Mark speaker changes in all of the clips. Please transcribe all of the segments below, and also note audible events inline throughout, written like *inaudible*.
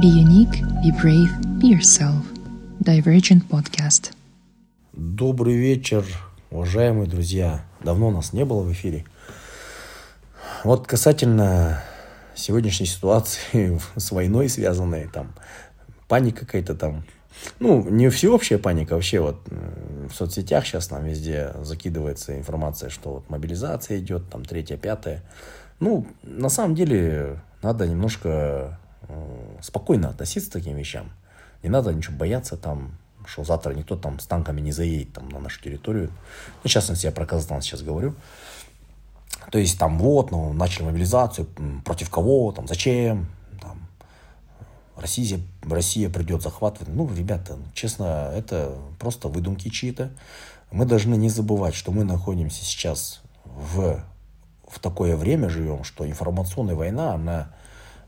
Speaker 1: Be unique, be brave, be yourself. Divergent Podcast.
Speaker 2: Добрый вечер, уважаемые друзья. Давно нас не было в эфире. Вот касательно сегодняшней ситуации *laughs* с войной связанной, там, паника какая-то там. Ну, не всеобщая паника, вообще вот в соцсетях сейчас нам везде закидывается информация, что вот мобилизация идет, там, третья, пятая. Ну, на самом деле, надо немножко спокойно относиться к таким вещам. Не надо ничего бояться там, что завтра никто там с танками не заедет там на нашу территорию. Ну, в частности, я про Казахстан сейчас говорю. То есть там вот, ну, начали мобилизацию, против кого, там, зачем, там, Россия, Россия придет захватывать. Ну, ребята, честно, это просто выдумки чьи-то. Мы должны не забывать, что мы находимся сейчас в в такое время живем, что информационная война, она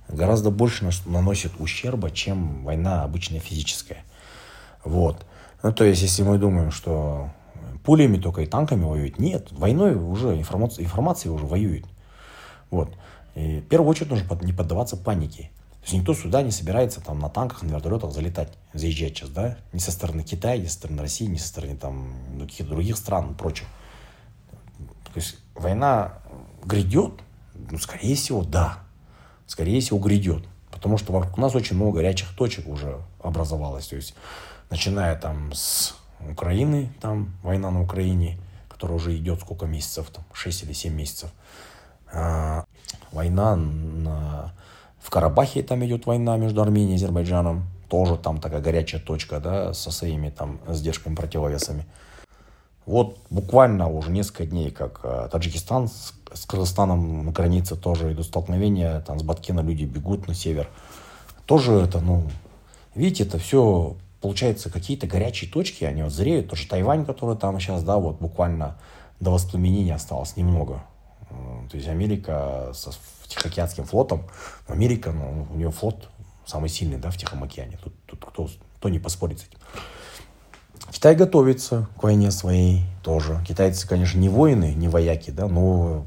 Speaker 2: гораздо больше наносит ущерба, чем война обычная физическая. Вот. Ну, то есть, если мы думаем, что пулями только и танками воюют, нет, войной уже информация, информация уже воюет. Вот. И в первую очередь нужно не поддаваться панике. То есть никто сюда не собирается там на танках, на вертолетах залетать, заезжать сейчас, да? Ни со стороны Китая, ни со стороны России, ни со стороны там каких-то других стран и прочее. То есть война грядет? Ну, скорее всего, да. Скорее всего, грядет. Потому что вокруг нас очень много горячих точек уже образовалось. То есть, начиная там с Украины, там война на Украине, которая уже идет сколько месяцев, там 6 или 7 месяцев. А, война на... в Карабахе, там идет война между Арменией и Азербайджаном. Тоже там такая горячая точка, да, со своими там сдержками, противовесами. Вот буквально уже несколько дней, как э, Таджикистан с, с Казахстаном на границе тоже идут столкновения, там с Баткена люди бегут на север. Тоже это, ну, видите, это все, получается, какие-то горячие точки, они вот зреют. Тоже Тайвань, который там сейчас, да, вот буквально до воспламенения осталось немного. То есть Америка со Тихоокеанским флотом, Америка, ну, у нее флот самый сильный, да, в Тихом океане. Тут, тут кто, кто не поспорит с этим. Китай готовится к войне своей тоже. Китайцы, конечно, не воины, не вояки, да, но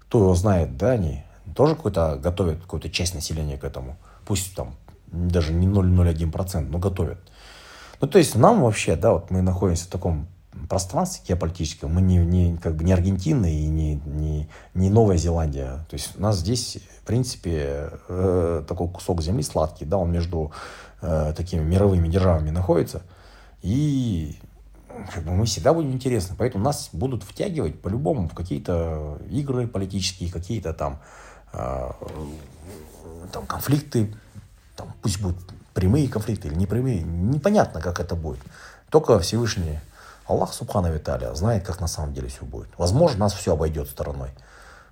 Speaker 2: кто его знает, да, они тоже какой-то готовят какую-то часть населения к этому. Пусть там даже не 0,01%, но готовят. Ну, то есть нам вообще, да, вот мы находимся в таком пространстве геополитическом, мы не, не, как бы не Аргентина и не, не, не Новая Зеландия. То есть у нас здесь, в принципе, э, такой кусок земли сладкий, да, он между э, такими мировыми державами находится – и как бы мы всегда будем интересны. Поэтому нас будут втягивать по-любому в какие-то игры политические, какие-то там, э, там конфликты, там, пусть будут прямые конфликты или непрямые, непонятно, как это будет. Только Всевышний Аллах Субхану Виталия знает, как на самом деле все будет. Возможно, нас все обойдет стороной.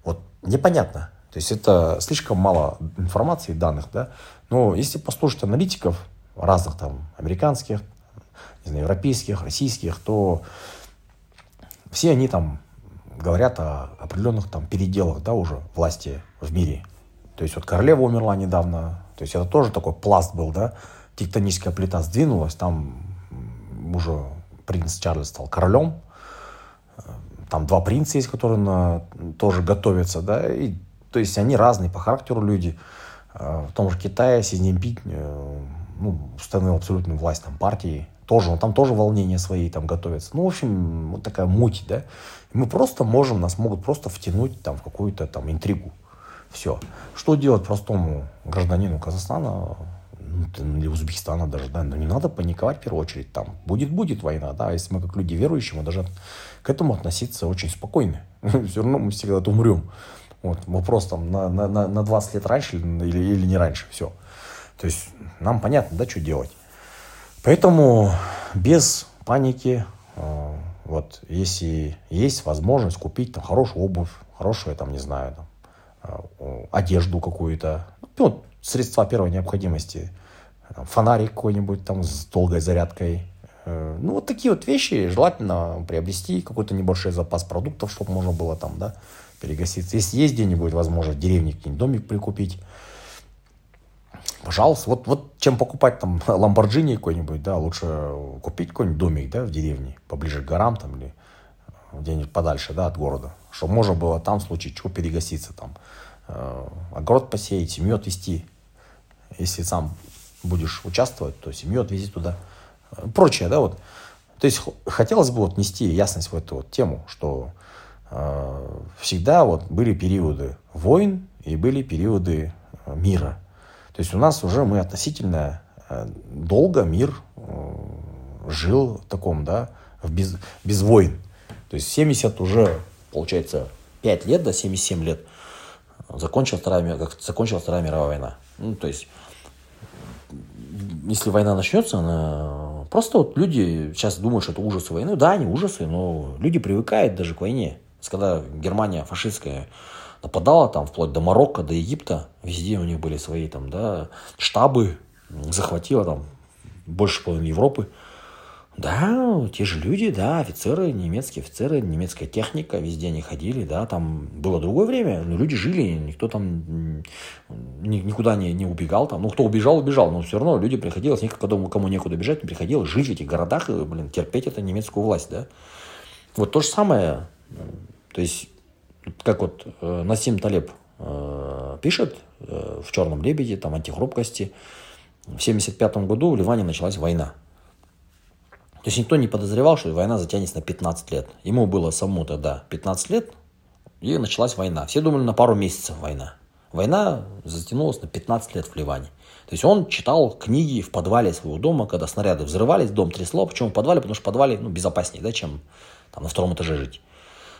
Speaker 2: Вот непонятно. То есть это слишком мало информации, данных, да. Но если послушать аналитиков разных там американских, не знаю, европейских, российских, то все они там говорят о определенных там переделах, да, уже власти в мире. То есть вот королева умерла недавно, то есть это тоже такой пласт был, да, тектоническая плита сдвинулась, там уже принц Чарльз стал королем, там два принца есть, которые на, тоже готовятся, да, и, то есть они разные по характеру люди. А, в том же Китае Си Цзиньпинь э, ну, установил абсолютную власть там партии, тоже, там тоже волнения свои там готовятся. Ну, в общем, вот такая муть, да. мы просто можем, нас могут просто втянуть там в какую-то там интригу. Все. Что делать простому гражданину Казахстана ну, или Узбекистана даже, да, но не надо паниковать в первую очередь. Там будет-будет война, да, если мы как люди верующие, мы должны к этому относиться очень спокойно. *laughs* Все равно мы всегда умрем. Вот, вопрос там на, на, на 20 лет раньше или, или не раньше, все. То есть нам понятно, да, что делать. Поэтому без паники, э, вот, если есть возможность купить там хорошую обувь, хорошую, там, не знаю, там, э, одежду какую-то, ну, средства первой необходимости, фонарик какой-нибудь там с долгой зарядкой, э, ну, вот такие вот вещи желательно приобрести, какой-то небольшой запас продуктов, чтобы можно было там, да, перегаситься. Если есть где-нибудь возможность в деревне какой-нибудь домик прикупить, Пожалуйста, вот, вот чем покупать там *laughs* Ламборджини какой-нибудь, да, лучше купить какой-нибудь домик, да, в деревне, поближе к горам там или где-нибудь подальше, да, от города, чтобы можно было там в случае чего перегаситься там, э, огород посеять, семью отвести если сам будешь участвовать, то семью отвези туда. Прочее, да, вот. То есть хотелось бы вот нести ясность в эту вот тему, что э, всегда вот были периоды войн и были периоды э, мира. То есть у нас уже мы относительно э, долго мир э, жил в таком, да, в без, без войн. То есть 70 уже, получается, 5 лет, да, 77 лет закончилась Вторая, закончилась Вторая мировая война. Ну, то есть, если война начнется, она... просто вот люди сейчас думают, что это ужасы войны. Да, они ужасы, но люди привыкают даже к войне. Когда Германия фашистская нападала там вплоть до Марокко, до Египта, везде у них были свои там, да, штабы, захватила там больше половины Европы. Да, те же люди, да, офицеры, немецкие офицеры, немецкая техника, везде они ходили, да, там было другое время, но люди жили, никто там никуда не, не убегал, там, ну, кто убежал, убежал, но все равно люди приходилось, никому, кому некуда бежать, не приходилось жить в этих городах и, блин, терпеть это немецкую власть, да. Вот то же самое, то есть, как вот э, Насим Талеб э, пишет э, в «Черном лебеде», там, «Антихрупкости», в 1975 году в Ливане началась война. То есть никто не подозревал, что война затянется на 15 лет. Ему было самому тогда 15 лет, и началась война. Все думали на пару месяцев война. Война затянулась на 15 лет в Ливане. То есть он читал книги в подвале своего дома, когда снаряды взрывались, дом трясло. Почему в подвале? Потому что в подвале ну, безопаснее, да, чем там, на втором этаже жить.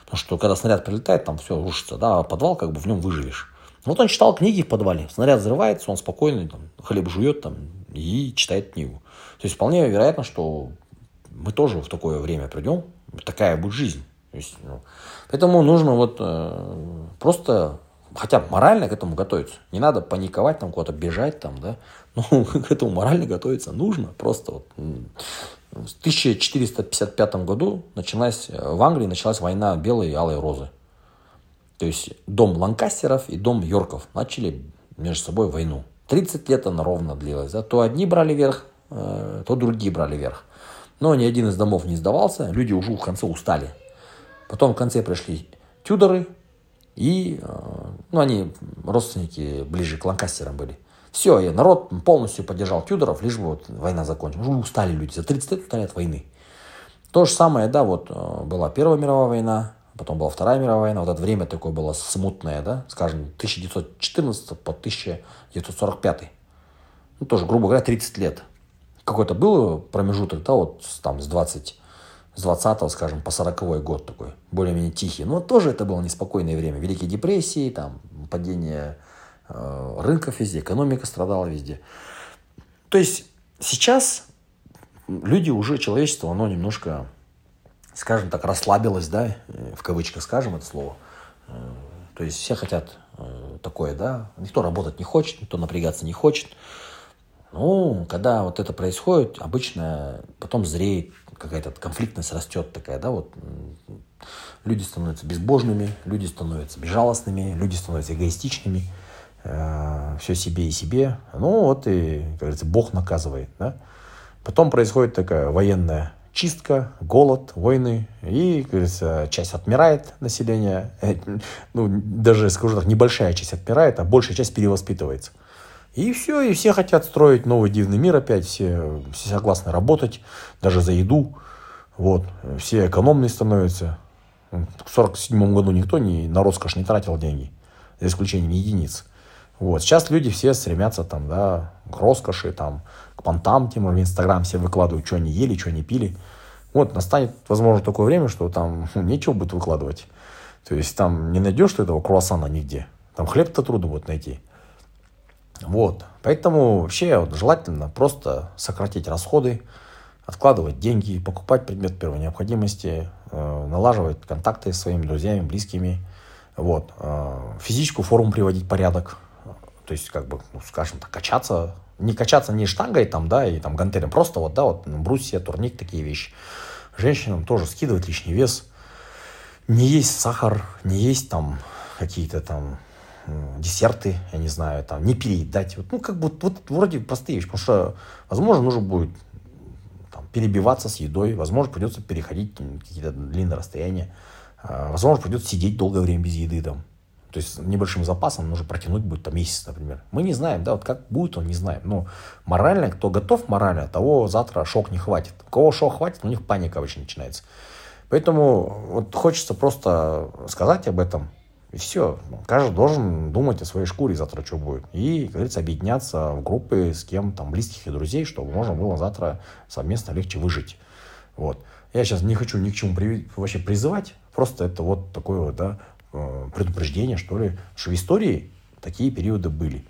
Speaker 2: Потому что когда снаряд прилетает, там все рушится, да, а подвал как бы в нем выживешь. Вот он читал книги в подвале. Снаряд взрывается, он спокойно там, хлеб жует там, и читает книгу. То есть вполне вероятно, что мы тоже в такое время придем, такая будет жизнь. есть, ну, поэтому нужно вот э, просто хотя бы морально к этому готовиться. Не надо паниковать, там куда-то бежать, там, да. *laughs* Ну, к этому морально готовиться нужно. Просто вот. В 1455 году началась, э, в Англии началась война белой и алой розы. То есть дом Ланкастеров и дом Йорков начали между собой войну. 30 лет она ровно длилась. Да? То одни брали верх, э, то другие брали верх. Но ни один из домов не сдавался, люди уже в конце устали. Потом в конце пришли Тюдоры, и э, ну, они родственники ближе к Ланкастерам были. Все, и народ полностью поддержал Тюдоров, лишь бы вот война закончилась. Уже устали люди, за 30 лет устали от войны. То же самое, да, вот э, была Первая мировая война, потом была Вторая мировая война, вот это время такое было смутное, да, скажем, 1914 по 1945. Ну, тоже, грубо говоря, 30 лет какой-то был промежуток, да, вот там с 20, с 20 скажем, по 40 год такой, более-менее тихий. Но тоже это было неспокойное время. Великие депрессии, там, падение рынков везде, экономика страдала везде. То есть сейчас люди уже, человечество, оно немножко, скажем так, расслабилось, да, в кавычках скажем это слово. Э, то есть все хотят э, такое, да, никто работать не хочет, никто напрягаться не хочет. Ну, когда вот это происходит, обычно потом зреет какая-то конфликтность растет такая, да, вот люди становятся безбожными, люди становятся безжалостными, люди становятся эгоистичными, э, все себе и себе. Ну, вот и, как говорится, Бог наказывает, да. Потом происходит такая военная чистка, голод, войны, и, как говорится, часть отмирает население, э, ну, даже, скажу так, небольшая часть отмирает, а большая часть перевоспитывается. И все, и все хотят строить новый дивный мир опять, все, все согласны работать, даже за еду. Вот, все экономные становятся. В 47 году никто не, на роскошь не тратил деньги, за исключением единиц. Вот. Сейчас люди все стремятся там, да, к роскоши, там, к понтам, тем в Инстаграм все выкладывают, что они ели, что они пили. Вот, настанет, возможно, такое время, что там *laughs* нечего будет выкладывать. То есть там не найдешь этого круассана нигде. Там хлеб-то трудно будет найти. Вот. Поэтому вообще вот, желательно просто сократить расходы, откладывать деньги, покупать предмет первой необходимости, э, налаживать контакты с своими друзьями, близкими. Вот. Э, физическую форму приводить в порядок. То есть, как бы, ну, скажем так, качаться. Не качаться не штангой там, да, и там гантелем. Просто вот, да, вот брусья, турник, такие вещи. Женщинам тоже скидывать лишний вес. Не есть сахар, не есть там какие-то там десерты, я не знаю, там, не переедать. Вот, ну, как бы, вот вроде простые вещи, потому что, возможно, нужно будет там, перебиваться с едой, возможно, придется переходить какие-то длинные расстояния, а, возможно, придется сидеть долгое время без еды, там, То есть небольшим запасом нужно протянуть будет там месяц, например. Мы не знаем, да, вот как будет, он не знаем. Но морально, кто готов морально, того завтра шок не хватит. У кого шок хватит, у них паника обычно начинается. Поэтому вот хочется просто сказать об этом, и все. Каждый должен думать о своей шкуре завтра, что будет. И, как говорится, объединяться в группы с кем там близких и друзей, чтобы можно было завтра совместно легче выжить. Вот. Я сейчас не хочу ни к чему при, вообще призывать, просто это вот такое вот, да, предупреждение, что ли, что в истории такие периоды были.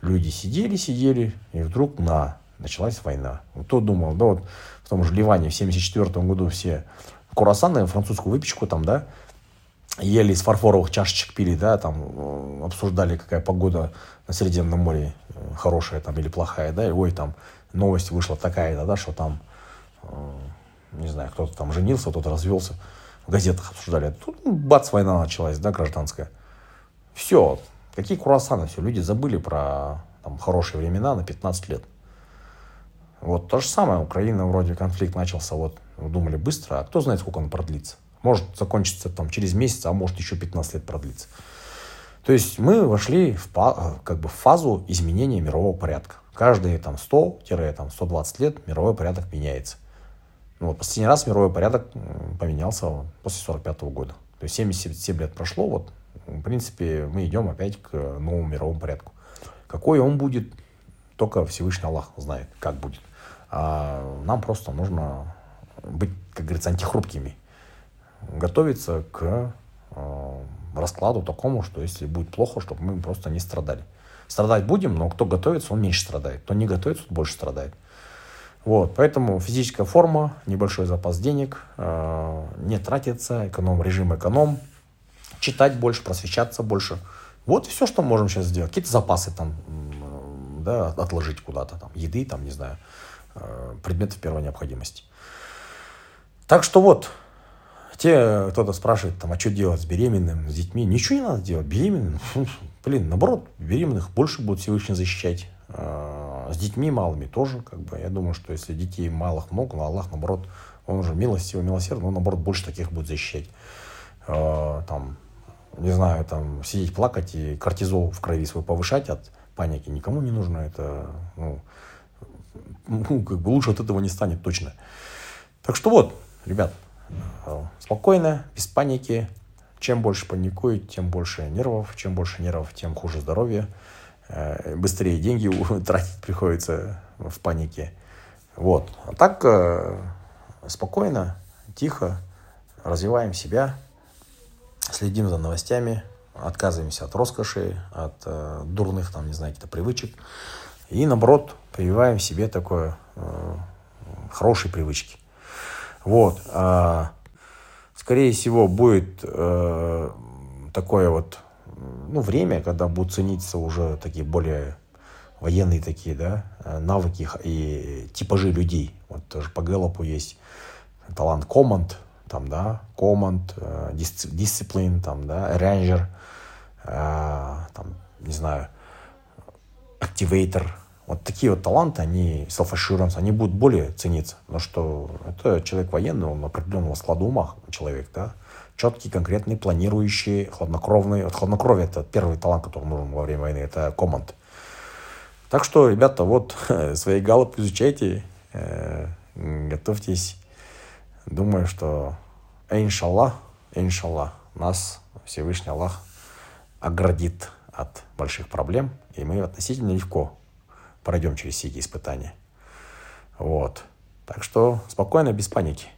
Speaker 2: Люди сидели, сидели, и вдруг на, началась война. Кто думал, да, вот в том же Ливане в 1974 году все курасаны, французскую выпечку там, да, ели из фарфоровых чашечек пили, да, там э, обсуждали, какая погода на Средиземном море, э, хорошая там или плохая, да, и ой, там новость вышла такая-то, да, что там, э, не знаю, кто-то там женился, кто-то развелся, в газетах обсуждали. Тут ну, бац, война началась, да, гражданская. Все, какие круассаны, все, люди забыли про там, хорошие времена на 15 лет. Вот то же самое, Украина вроде конфликт начался, вот думали быстро, а кто знает, сколько он продлится. Может закончиться там через месяц, а может еще 15 лет продлиться. То есть мы вошли в, как бы, в фазу изменения мирового порядка. Каждые там 100-120 лет мировой порядок меняется. Ну, вот последний раз мировой порядок поменялся после 45 года. То есть 77 лет прошло, вот, в принципе, мы идем опять к новому мировому порядку. Какой он будет, только Всевышний Аллах знает, как будет. А нам просто нужно быть, как говорится, антихрупкими готовиться к э, раскладу такому, что если будет плохо, чтобы мы просто не страдали. Страдать будем, но кто готовится, он меньше страдает. Кто не готовится, он больше страдает. Вот, поэтому физическая форма, небольшой запас денег, э, не тратиться, эконом, режим эконом, читать больше, просвещаться больше. Вот все, что можем сейчас сделать. Какие-то запасы там, да, отложить куда-то, там, еды, там, не знаю, э, предметов первой необходимости. Так что вот, те, кто-то спрашивает, там, а что делать с беременным, с детьми? Ничего не надо делать. Беременным, *laughs* блин, наоборот, беременных больше будут Всевышний защищать. А, с детьми малыми тоже, как бы, я думаю, что если детей малых много, но Аллах, наоборот, он уже милостивый, милосердный, он, наоборот, больше таких будет защищать. А, там, не знаю, там, сидеть, плакать и кортизол в крови свой повышать от паники никому не нужно. Это, ну, ну, как бы лучше от этого не станет точно. Так что вот, ребят, Э, спокойно, без паники. Чем больше паникует, тем больше нервов. Чем больше нервов, тем хуже здоровье. Э, быстрее деньги *laughs* тратить приходится в панике. Вот. А так э, спокойно, тихо развиваем себя, следим за новостями, отказываемся от роскоши, от э, дурных, там, не знаю, каких-то привычек. И, наоборот, прививаем себе такое хорошие привычки. Вот. А, скорее всего, будет такое вот ну, время, когда будут цениться уже такие более военные такие, да, навыки и типажи людей. Вот тоже по Гэллопу есть талант команд, там, да, команд, э, дисциплин, там, да, рейнджер, э, там, не знаю, активейтор, вот такие вот таланты, они, self-assurance, они будут более цениться. Потому что это человек военный, он определенного склада ума человек, да. Четкий, конкретный, планирующий, хладнокровный. Вот хладнокровие – это первый талант, который нужен во время войны, это команд. Так что, ребята, вот *laughs* свои галопы изучайте, э, готовьтесь. Думаю, что иншаллах, иншаллах, нас Всевышний Аллах оградит от больших проблем, и мы относительно легко пройдем через все эти испытания. Вот. Так что спокойно, без паники.